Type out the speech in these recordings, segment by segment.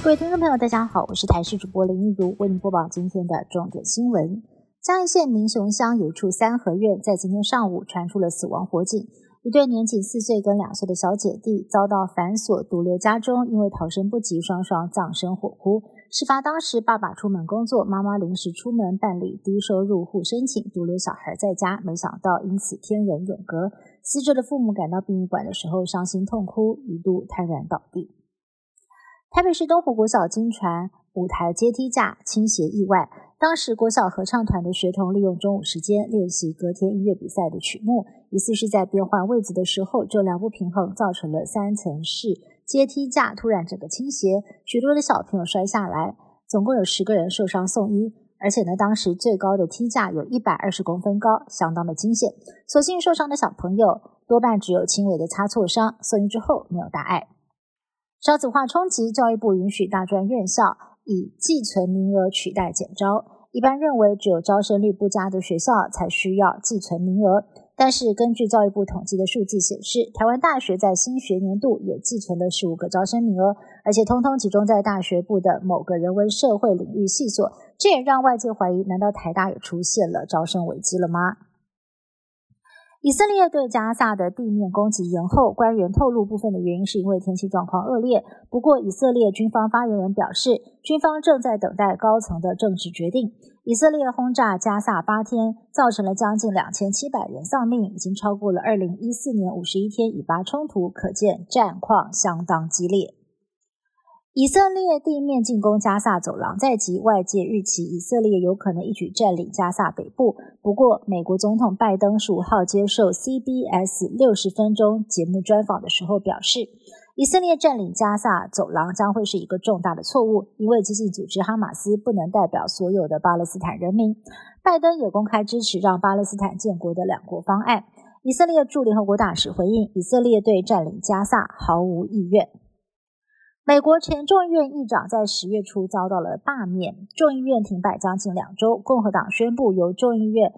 各位听众朋友，大家好，我是台视主播林一如，为您播报今天的重点新闻。嘉义县民雄乡有一处三合院，在今天上午传出了死亡火警。一对年仅四岁跟两岁的小姐弟遭到反锁独留家中，因为逃生不及，双双葬身火窟。事发当时，爸爸出门工作，妈妈临时出门办理低收入户申请，独留小孩在家，没想到因此天人永隔。死者的父母赶到殡仪馆的时候，伤心痛哭，一度瘫软倒地。台北市东湖国小经传舞台阶梯架倾斜意外，当时国小合唱团的学童利用中午时间练习隔天音乐比赛的曲目，疑似是在变换位置的时候重量不平衡，造成了三层式阶梯架突然整个倾斜，许多的小朋友摔下来，总共有十个人受伤送医，而且呢，当时最高的梯架有一百二十公分高，相当的惊险。所幸受伤的小朋友多半只有轻微的擦挫伤，送医之后没有大碍。少子化冲击，教育部允许大专院校以寄存名额取代减招。一般认为，只有招生率不佳的学校才需要寄存名额。但是，根据教育部统计的数据显示，台湾大学在新学年度也寄存了十五个招生名额，而且通通集中在大学部的某个人文社会领域系所。这也让外界怀疑：难道台大也出现了招生危机了吗？以色列对加萨的地面攻击延后，官员透露部分的原因是因为天气状况恶劣。不过，以色列军方发言人表示，军方正在等待高层的政治决定。以色列轰炸加萨八天，造成了将近两千七百人丧命，已经超过了二零一四年五十一天以巴冲突，可见战况相当激烈。以色列地面进攻加萨走廊在即，外界预期以色列有可能一举占领加萨北部。不过，美国总统拜登十五号接受 CBS 六十分钟节目专访的时候表示，以色列占领加萨走廊将会是一个重大的错误，因为激进组织哈马斯不能代表所有的巴勒斯坦人民。拜登也公开支持让巴勒斯坦建国的两国方案。以色列驻联合国大使回应，以色列对占领加萨毫无意愿。美国前众议院议长在十月初遭到了罢免，众议院停摆将近两周。共和党宣布由众议院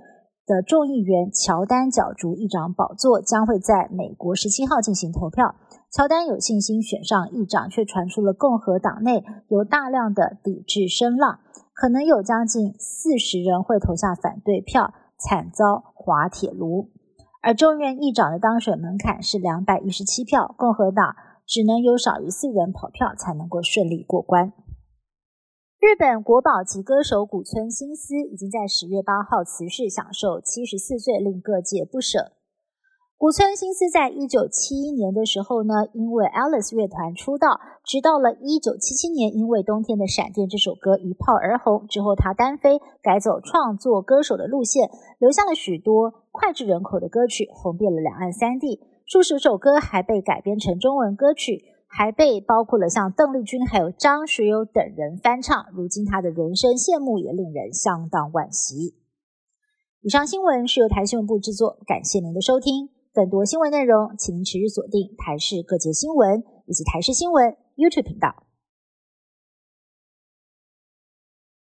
的众议员乔丹角逐议长宝座，将会在美国十七号进行投票。乔丹有信心选上议长，却传出了共和党内有大量的抵制声浪，可能有将近四十人会投下反对票，惨遭滑铁卢。而众院议长的当选门槛是两百一十七票，共和党。只能有少于四人跑票才能够顺利过关。日本国宝级歌手古村新司已经在十月八号辞世，享受七十四岁，令各界不舍。古村新司在一九七一年的时候呢，因为 Alice 乐团出道，直到了一九七七年，因为《冬天的闪电》这首歌一炮而红。之后，他单飞，改走创作歌手的路线，留下了许多脍炙人口的歌曲，红遍了两岸三地。数十首歌还被改编成中文歌曲，还被包括了像邓丽君还有张学友等人翻唱。如今他的人生谢幕，也令人相当惋惜。以上新闻是由台新闻部制作，感谢您的收听。更多新闻内容，请您持续锁定台视各界新闻以及台视新闻 YouTube 频道。